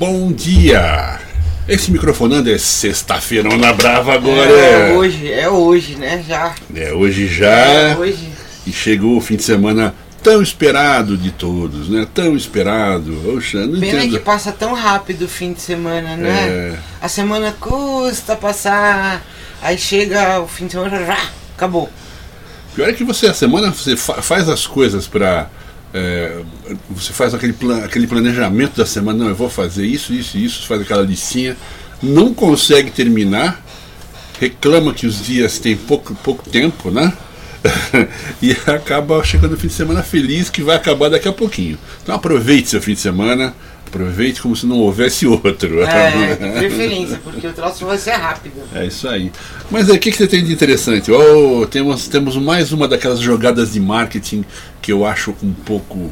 Bom dia! Esse microfonando é sexta-feira na brava agora. É hoje, é hoje, né? Já. É hoje já. É hoje. E chegou o fim de semana tão esperado de todos, né? Tão esperado. Oxa, não Pena entendo. que passa tão rápido o fim de semana, né? É. A semana custa passar, aí chega o fim de semana, já, acabou. Pior é que você, a semana, você fa- faz as coisas pra. É, você faz aquele, plan- aquele planejamento da semana, não, eu vou fazer isso, isso, isso, faz aquela listinha, não consegue terminar, reclama que os dias têm pouco, pouco tempo, né? e acaba chegando no fim de semana feliz que vai acabar daqui a pouquinho. Então aproveite seu fim de semana, aproveite como se não houvesse outro. É, de preferência, porque o troço vai ser rápido. É isso aí. Mas aí, o que, que você tem de interessante? Oh, temos, temos mais uma daquelas jogadas de marketing que eu acho um pouco, um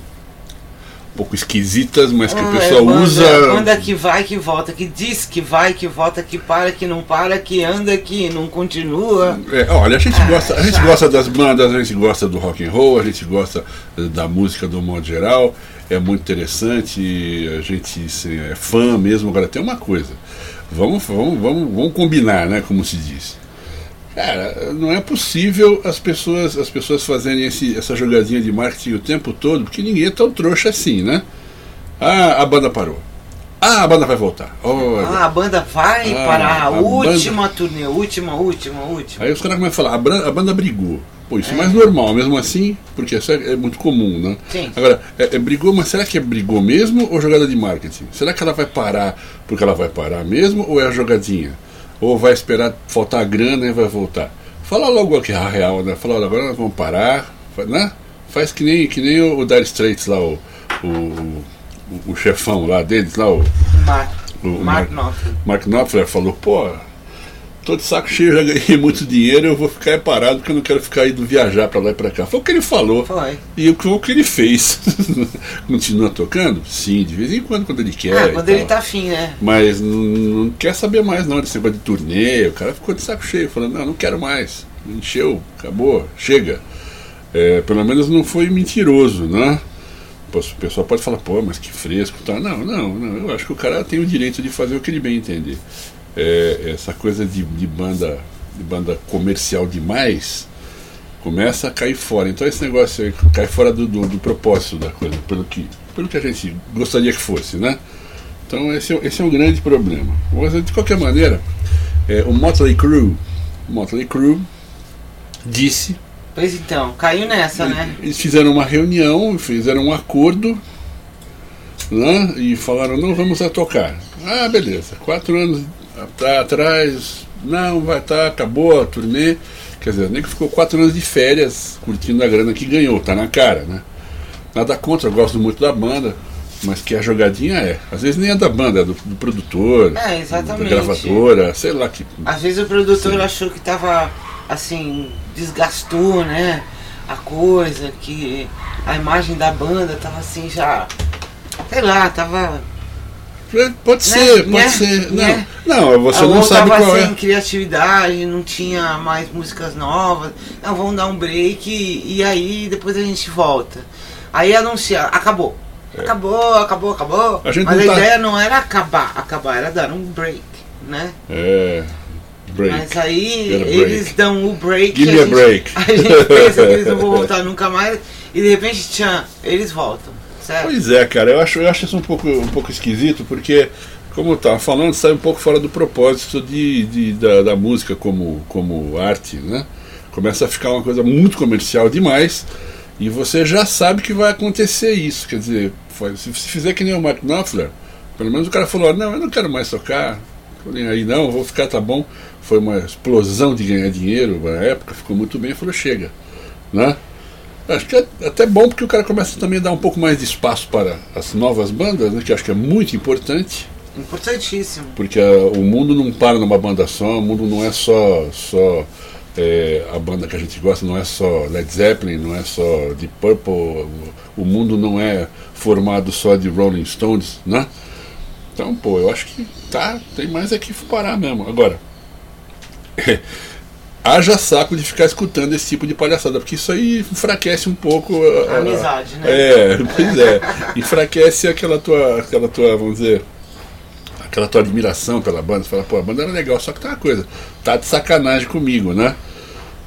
pouco esquisitas, mas que o Ah, pessoal é usa. Banda que vai, que volta, que diz que vai, que volta, que para, que não para, que anda, que não continua. É, olha, a gente, Ah, gosta, a gente gosta das bandas, a gente gosta do rock and roll, a gente gosta da música do modo geral, é muito interessante, a gente assim, é fã mesmo. Agora tem uma coisa, vamos, vamos, vamos, vamos combinar, né? Como se diz. Cara, não é possível as pessoas, as pessoas fazerem esse, essa jogadinha de marketing o tempo todo, porque ninguém é tão trouxa assim, né? Ah, a banda parou. Ah, a banda vai voltar. Olha. Ah, a banda vai Ah, para a, última turnê, última, última, última. Aí os caras começam a falar, a bran- a banda, brigou. Pô, isso é. Mais normal, mesmo assim, porque isso é, é muito comum, né? Sim. Agora, é, é brigou, mas será que é brigou mesmo ou jogada de marketing? Será que ela vai parar porque ela vai parar mesmo ou é a jogadinha? Ou vai esperar faltar a grana e vai voltar? Fala logo aqui a real, né? Fala, olha, agora nós vamos parar, né? Faz que nem, que nem o Dire Straits lá, o, o, o, o chefão lá deles, lá, o, Mark, o Mark Mark- Knopfler. Mark Knopfler falou, pô, tô de saco cheio, já ganhei muito dinheiro, eu vou ficar parado porque eu não quero ficar indo viajar pra lá e pra cá. Foi o que ele falou. Foi. E o que- o que ele fez. Continua tocando? Sim, de vez em quando, quando ele quer. ah, quando ele tal. tá afim, né? Mas não, não quer saber mais não desse negócio de turnê. O cara ficou de saco cheio, falando, não, não quero mais. Encheu, acabou, chega. É, pelo menos não foi mentiroso, né? O pessoal pode falar, pô, mas que fresco, tá? Não, não, não. Eu acho que o cara tem o direito de fazer o que ele bem entender. É, essa coisa de, de banda de banda comercial demais começa a cair fora. Então esse negócio aí cai fora do, do, do propósito da coisa, pelo que, pelo que a gente gostaria que fosse, né? Então esse, é- esse é um grande problema. Mas de qualquer maneira, é, o Motley Crue, Motley Crue disse Pois então, caiu nessa, né? eles fizeram uma reunião, fizeram um acordo né, e falaram: não vamos a tocar. Ah, beleza. Quatro anos at- atrás, não, vai estar, acabou a turnê. Quer dizer, nem que ficou quatro anos de férias curtindo a grana que ganhou, tá na cara, né? Nada contra, eu gosto muito da banda, mas que a jogadinha é. Às vezes nem é da banda, é do, do produtor, É, exatamente. da gravadora, sei lá que. Às vezes o produtor achou que tava assim, desgastou, né? A coisa, que a imagem da banda tava assim já. Sei lá, tava. É, Pode ser, pode Né? ser. Né? Não, não, você não sabe qual sem é. criatividade, não tinha mais músicas novas. Não, vamos dar um break e, e aí depois a gente volta. Aí anunciar, acabou. Acabou, acabou, acabou. É. A Mas a não tá- ideia não era acabar, acabar era dar um break, né? É. Break. Mas aí eles dão o break. Give a me a gente- break. A gente pensa que eles não vão voltar nunca mais e de repente, tchan, eles voltam. Certo? Pois é, cara, eu acho, eu acho isso um pouco, um pouco esquisito, porque, como eu estava falando, sai um pouco fora do propósito de, de- da, da música como, como arte, né? Começa a ficar uma coisa muito comercial demais e você já sabe que vai acontecer isso. Quer dizer, se, fizer que nem o Mark Knopfler, pelo menos o cara falou, não, eu não quero mais tocar, nem aí não, vou ficar, tá bom. Foi uma explosão de ganhar dinheiro na época, ficou muito bem, falou, chega, né? Acho que é até bom porque o cara começa também a dar um pouco mais de espaço para as novas bandas, né, que acho que é muito importante. Importantíssimo. Porque uh, o mundo não para numa banda só, o mundo não é só, só é, a banda que a gente gosta, não é só Led Zeppelin, não é só Deep Purple, o, mundo não é formado só de Rolling Stones, né? Então, pô, eu acho que tá, tem mais aqui que parar mesmo. Agora, haja saco de ficar escutando esse tipo de palhaçada, porque isso aí enfraquece um pouco a, a amizade, né? É, pois é. enfraquece aquela tua, aquela tua, vamos dizer, aquela tua admiração pela banda. Você fala, pô, a banda era legal, só que tá uma coisa, tá de sacanagem comigo, né?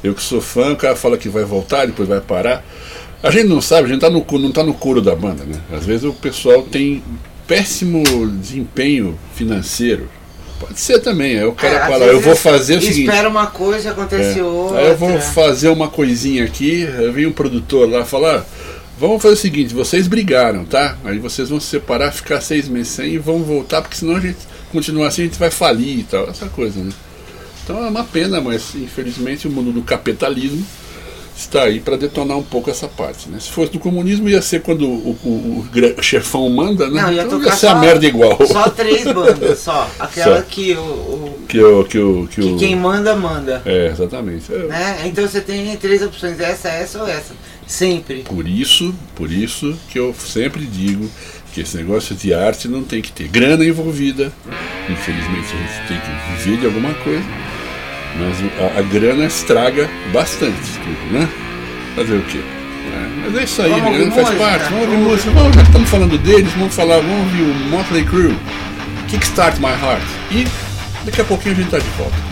Eu que sou fã, o cara fala que vai voltar, depois vai parar. A gente não sabe, a gente tá no, não tá no couro da banda, né? Às vezes o pessoal tem péssimo desempenho financeiro Pode ser também. Aí o cara é, fala, eu vou fazer o seguinte. Espera uma coisa acontece é, outra. Aí eu vou fazer uma coisinha aqui, vem um produtor lá falar, vamos fazer o seguinte, vocês brigaram, tá? Aí vocês vão se separar, ficar seis meses sem e vão voltar, porque senão a gente continuar assim, a gente vai falir e tal, essa coisa, né? Então é uma pena, mas infelizmente o mundo do capitalismo está aí para detonar um pouco essa parte. Né? Se fosse do comunismo, ia ser quando o, o, o chefão manda, né? Não, ia, então ia ser só, a merda igual. Só três bandas, só. Aquela só. que o. que, o, que, o, que, que quem manda, manda. É, exatamente. É. Né? Então você tem três opções, essa, essa ou essa. Sempre. Por isso, por isso que eu sempre digo que esse negócio de arte não tem que ter grana envolvida. Infelizmente a gente tem que viver de alguma coisa mas a, a grana estraga bastante tudo, né? Fazer o quê? É, mas é isso aí, vamos grana faz música, parte. Vamos ouvir música. Vamos, já que estamos falando deles, vamos falar, vamos ouvir o Motley Crue, Kickstart My Heart. E daqui a pouquinho a gente está de volta.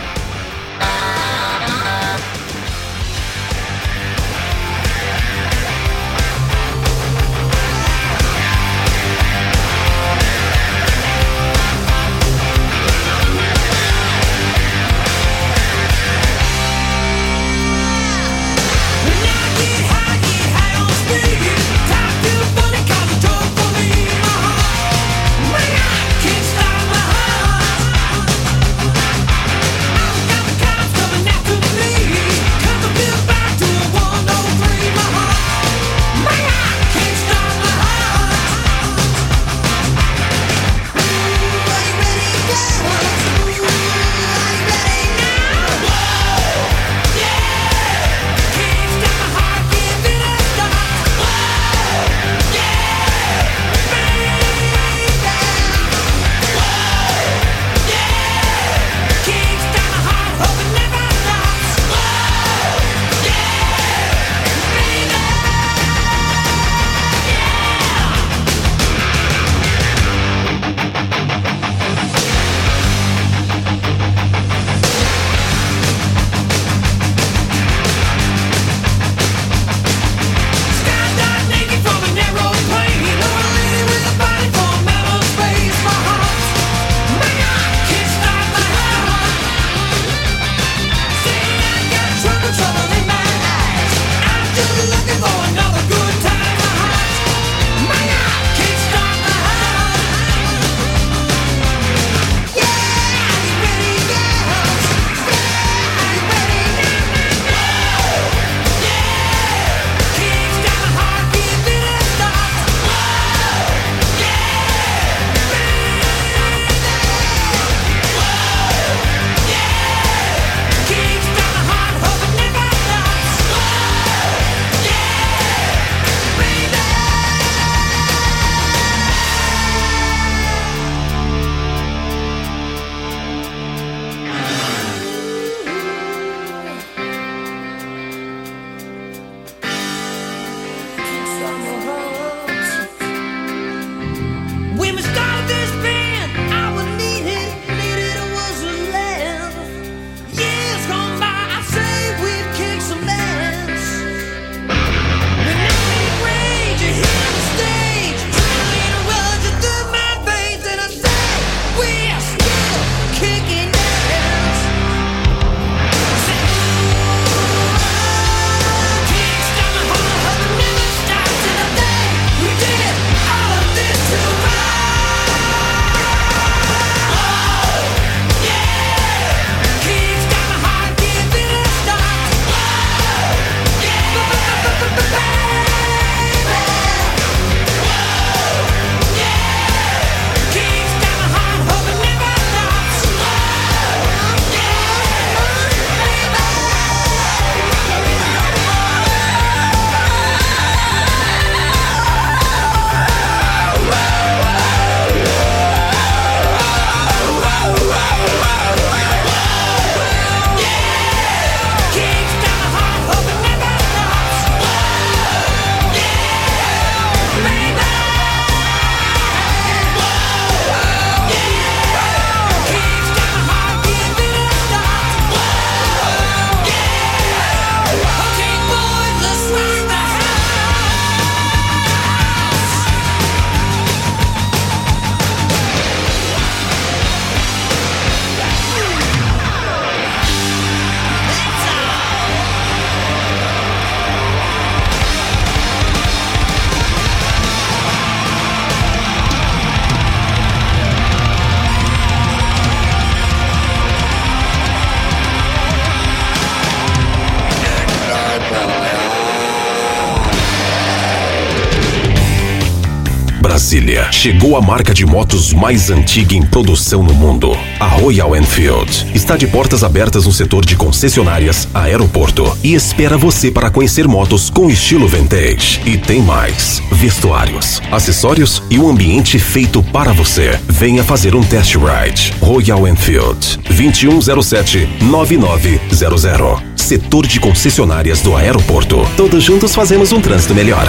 Chegou a marca de motos mais antiga em produção no mundo, a Royal Enfield. Está de portas abertas no setor de concessionárias, aeroporto e espera você para conhecer motos com estilo vintage. E tem mais: vestuários, acessórios e um ambiente feito para você. Venha fazer um test ride. Royal Enfield, 2107 9900. Setor de concessionárias do aeroporto. Todos juntos fazemos um trânsito melhor.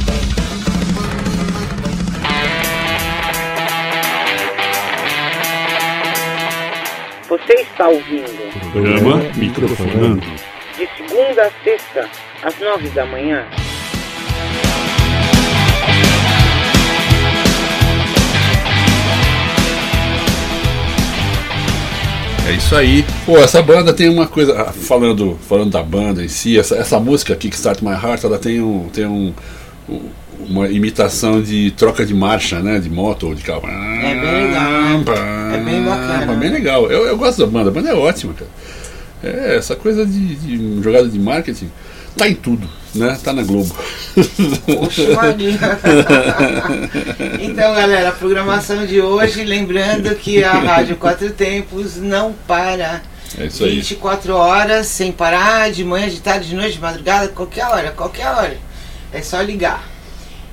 Está ouvindo Programa Microfonando. de segunda a sexta, às nove da manhã. É isso aí. Pô, essa banda tem uma coisa. ah, Falando, falando da banda em si, essa, essa música Kickstart My Heart, ela tem um. Tem um, um- uma imitação de troca de marcha, né? De moto ou de carro. É bem legal, né? É bem bacana. É bem legal. Eu, eu gosto da banda, a banda é ótima, cara. É, essa coisa de, de jogada de marketing tá em tudo, né? Tá na Globo. Poxa, então, galera, a programação de hoje, lembrando que a Rádio Quatro Tempos não para. É isso aí. 24 horas sem parar, de manhã, de tarde, de noite, de madrugada, qualquer hora, qualquer hora. É só ligar.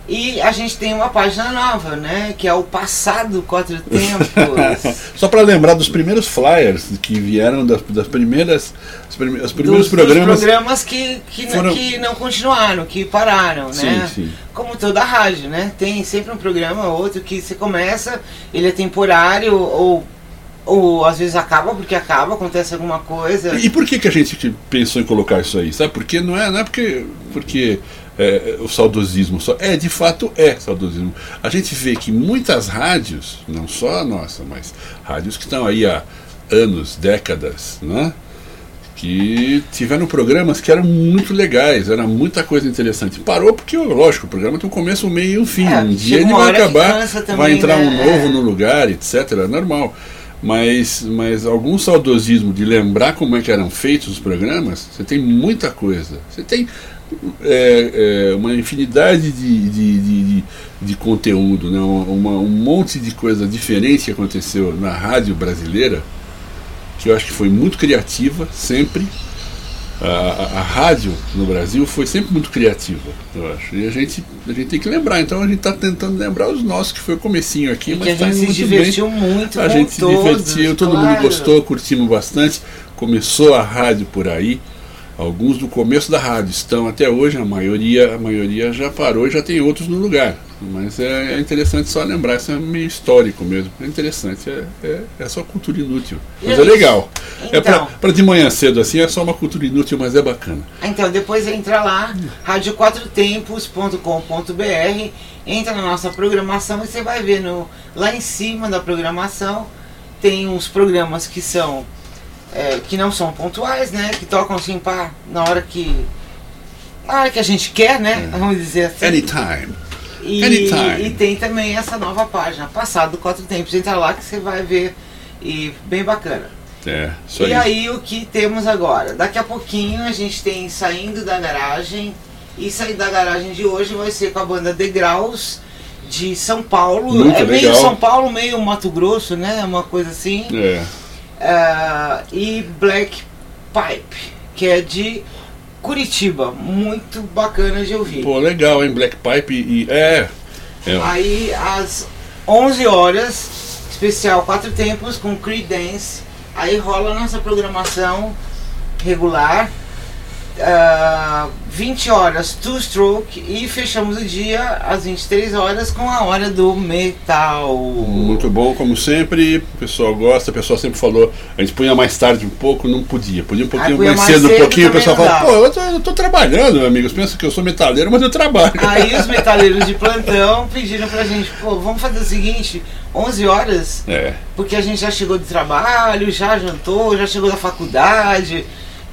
E a gente tem uma página nova, né? Que é o Passado Quatro Tempos. Só para lembrar dos primeiros flyers que vieram das, das primeiras, os prime- os primeiros dos, dos programas. programas que, que, não- foram- que não continuaram, que pararam, né? Sim, sim. Como toda rádio, né? Tem sempre um programa ou outro que você começa, ele é temporário ou, ou às vezes acaba porque acaba, acontece alguma coisa. E por que, que a gente pensou em colocar isso aí? Sabe? Porque não é, não é porque, porque é, o saudosismo só. É, de fato é saudosismo. A gente vê que muitas rádios, não só a nossa, mas rádios que estão aí há anos, décadas, né? Que tiveram programas que eram muito legais, era muita coisa interessante. Parou porque, lógico, o programa tem um começo, um meio e um fim. É, um dia ele vai acabar, também, vai entrar um né? novo É. no lugar, etc. É normal. Mas, mas algum saudosismo de lembrar como é que eram feitos os programas, você tem muita coisa. Você tem é, é, uma infinidade de, de, de, de- conteúdo, né? uma, um monte de coisa diferente que aconteceu na rádio brasileira, que eu acho que foi muito criativa, sempre. A, a- a rádio no Brasil foi sempre muito criativa, eu acho. E a gente, a gente tem que lembrar. Então a gente está tentando lembrar os nossos, que foi o comecinho aqui, E mas a tá gente se muito bem. divertiu muito A gente se todos, divertiu, todo mundo claro. gostou, curtimos bastante. Começou a rádio por aí. Alguns do começo da rádio estão até hoje, a maioria, a maioria já parou e já tem outros no lugar. Mas é, é interessante só lembrar, isso é meio histórico mesmo. É interessante, é, é, é só cultura inútil. Mas é Isso. legal. É Então. pra de manhã cedo assim, é só uma cultura inútil, mas é bacana. Então depois entra lá, radioquatrotempos.com.br, entra na nossa programação e você vai ver no, lá em cima da programação tem uns programas que são é, que não são pontuais, né? Que tocam assim pá, na hora que na hora que a gente quer, né? Vamos dizer assim. Anytime. E, Anytime. e tem também essa nova página, Passado Quatro Tempos. Entra lá que você vai ver e bem bacana. É, isso E aí. aí o que temos agora? Daqui a pouquinho a gente tem Saindo da Garagem. E Saindo da Garagem de hoje vai ser com a banda Degraus de São Paulo. Muito é meio legal. São Paulo, meio Mato Grosso, né? Uma coisa assim. É. Ah, e Black Pipe, que é de Curitiba. Muito bacana de ouvir. Pô, legal, hein? Black Pipe e. É. é. Aí às 11 horas, especial Quatro Tempos com Creedence, Aí rola nossa programação regular. Uh, 20 horas two stroke e fechamos o dia às 23 horas com a hora do metal. Muito bom, como sempre. O pessoal gosta, o pessoal sempre falou. A gente punha mais tarde um pouco, não podia. Podia um pouquinho mais, mais, cedo, um pouquinho. O pessoal fala, pô, eu tô, eu tô trabalhando, amigos. Pensa que eu sou metaleiro, mas eu trabalho. Aí os metaleiros de plantão pediram pra gente, pô, vamos fazer o seguinte: 11 horas, é. porque a gente já chegou de trabalho, já jantou, já chegou da faculdade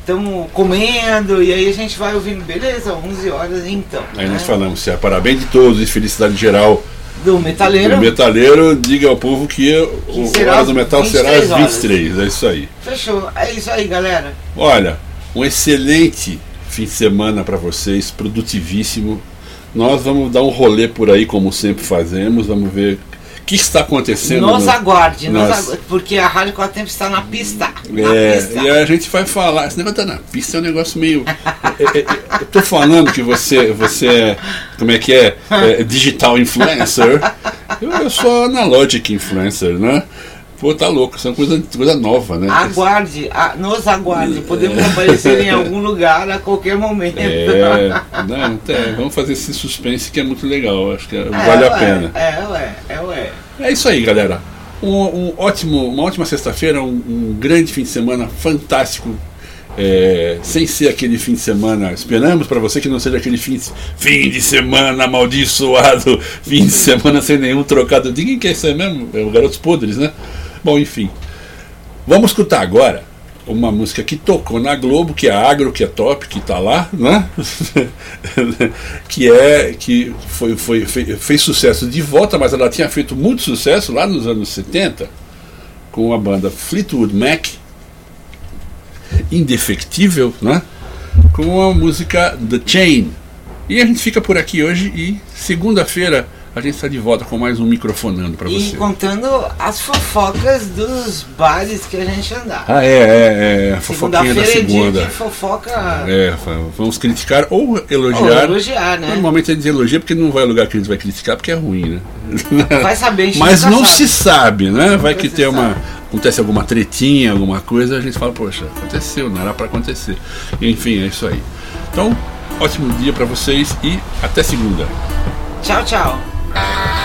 estamos comendo e aí a gente vai ouvindo, beleza, 11 horas então. Aí né? nós falamos, se é parabéns de todos e felicidade geral do metaleiro. Do metaleiro, diga ao povo que, que o Hora do Metal será às 23, horas. é isso aí. Fechou, é isso aí, galera. Olha, um excelente fim de semana para vocês, produtivíssimo. Nós vamos dar um rolê por aí, como sempre fazemos, vamos ver que está acontecendo? Nos no... aguarde, nos aguarde, porque a Rádio Quatro Tempos está na pista. Na é, pista. e a gente vai falar. Esse negócio tá na pista é um negócio meio. é, é, eu tô falando que você, você é, como é que é? é digital influencer. Eu, eu sou analogic influencer, né? Pô, tá louco, isso é uma coisa, coisa nova, né? Aguarde, a, nos aguarde. Podemos aparecer em algum lugar a qualquer momento. É, não, é, vamos fazer esse suspense que é muito legal, acho que é, vale ué, a pena. É, ué, é, ué. É isso aí, galera. Um, um ótimo, uma ótima sexta-feira, um, um, grande fim de semana fantástico. É, sem ser aquele fim de semana, esperamos para você que não seja aquele fim, fim de semana amaldiçoado, fim de semana sem nenhum trocado. Ninguém quer isso aí mesmo, é o Garotos Podres, né? Bom, enfim. Vamos escutar agora uma música que tocou na Globo, que é Agro, que é top, que tá lá, né? que é que foi, foi, fez sucesso de volta, mas ela tinha feito muito sucesso lá nos anos 70 com a banda Fleetwood Mac, indefectível, né? Com a música The Chain. E a gente fica por aqui hoje e segunda-feira a gente está de volta com mais um microfonando para você. E contando as fofocas dos bares que a gente andar. Ah, é, é, é. A fofoquinha da segunda. É dia de fofoca. É, vamos criticar ou elogiar. Ou elogiar, né? Normalmente a gente elogia porque não vai lugar que a gente vai criticar porque é ruim, né? Vai saber, Mas não sabe. se sabe, né? Vai que tem uma. Acontece alguma tretinha, alguma coisa, a gente fala, poxa, aconteceu, não era para acontecer. Enfim, é isso aí. Então, ótimo dia para vocês e até segunda. Tchau, tchau. Ah!